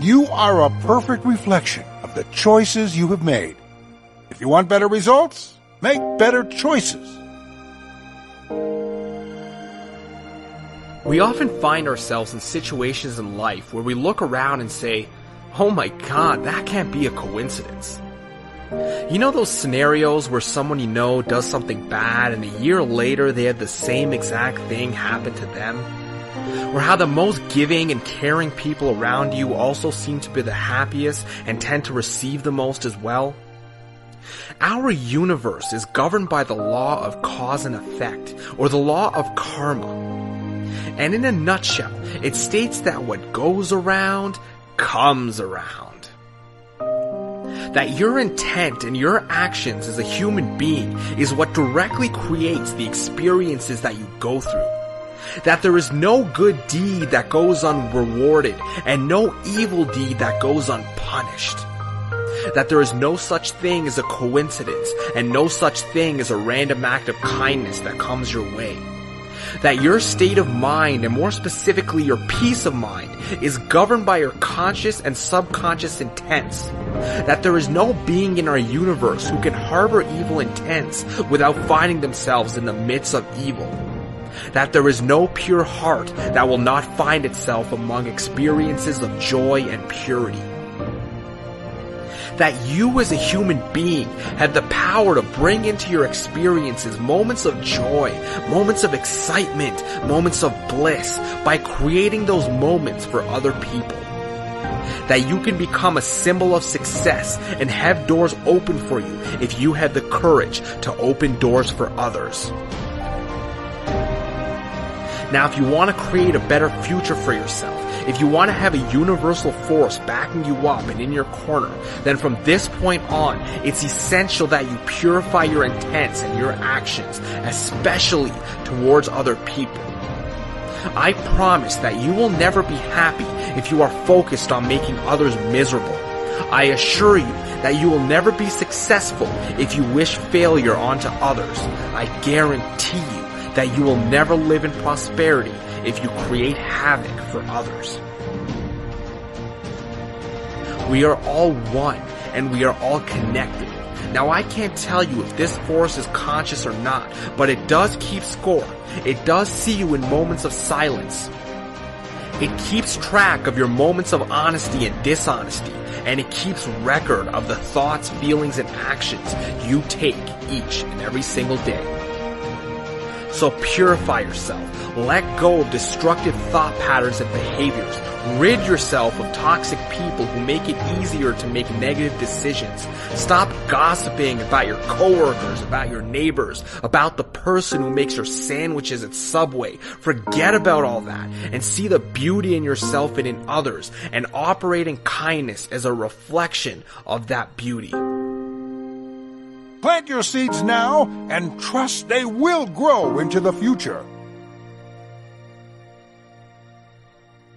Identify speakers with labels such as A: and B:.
A: You are a perfect reflection of the choices you have made. If you want better results, make better choices.
B: We often find ourselves in situations in life where we look around and say, oh my god, that can't be a coincidence. You know those scenarios where someone you know does something bad and a year later they had the same exact thing happen to them? Or how the most giving and caring people around you also seem to be the happiest and tend to receive the most as well? Our universe is governed by the law of cause and effect, or the law of karma. And in a nutshell, it states that what goes around comes around. That your intent and your actions as a human being is what directly creates the experiences that you go through. That there is no good deed that goes unrewarded and no evil deed that goes unpunished. That there is no such thing as a coincidence and no such thing as a random act of kindness that comes your way that your state of mind, and more specifically your peace of mind, is governed by your conscious and subconscious intents. That there is no being in our universe who can harbor evil intents without finding themselves in the midst of evil. That there is no pure heart that will not find itself among experiences of joy and purity that you as a human being have the power to bring into your experiences moments of joy, moments of excitement, moments of bliss by creating those moments for other people. That you can become a symbol of success and have doors open for you if you have the courage to open doors for others. Now, if you want to create a better future for yourself, if you want to have a universal force backing you up and in your corner, then from this point on, it's essential that you purify your intents and your actions, especially towards other people. I promise that you will never be happy if you are focused on making others miserable. I assure you that you will never be successful if you wish failure onto others. I guarantee you that you will never live in prosperity if you create havoc for others. We are all one and we are all connected. Now I can't tell you if this force is conscious or not, but it does keep score. It does see you in moments of silence. It keeps track of your moments of honesty and dishonesty, and it keeps record of the thoughts, feelings, and actions you take each and every single day. So purify yourself. Let go of destructive thought patterns and behaviors. Rid yourself of toxic people who make it easier to make negative decisions. Stop gossiping about your coworkers, about your neighbors, about the person who makes your sandwiches at Subway. Forget about all that and see the beauty in yourself and in others and operate in kindness as a reflection of that beauty.
A: Plant your seeds now and trust they will grow into the future.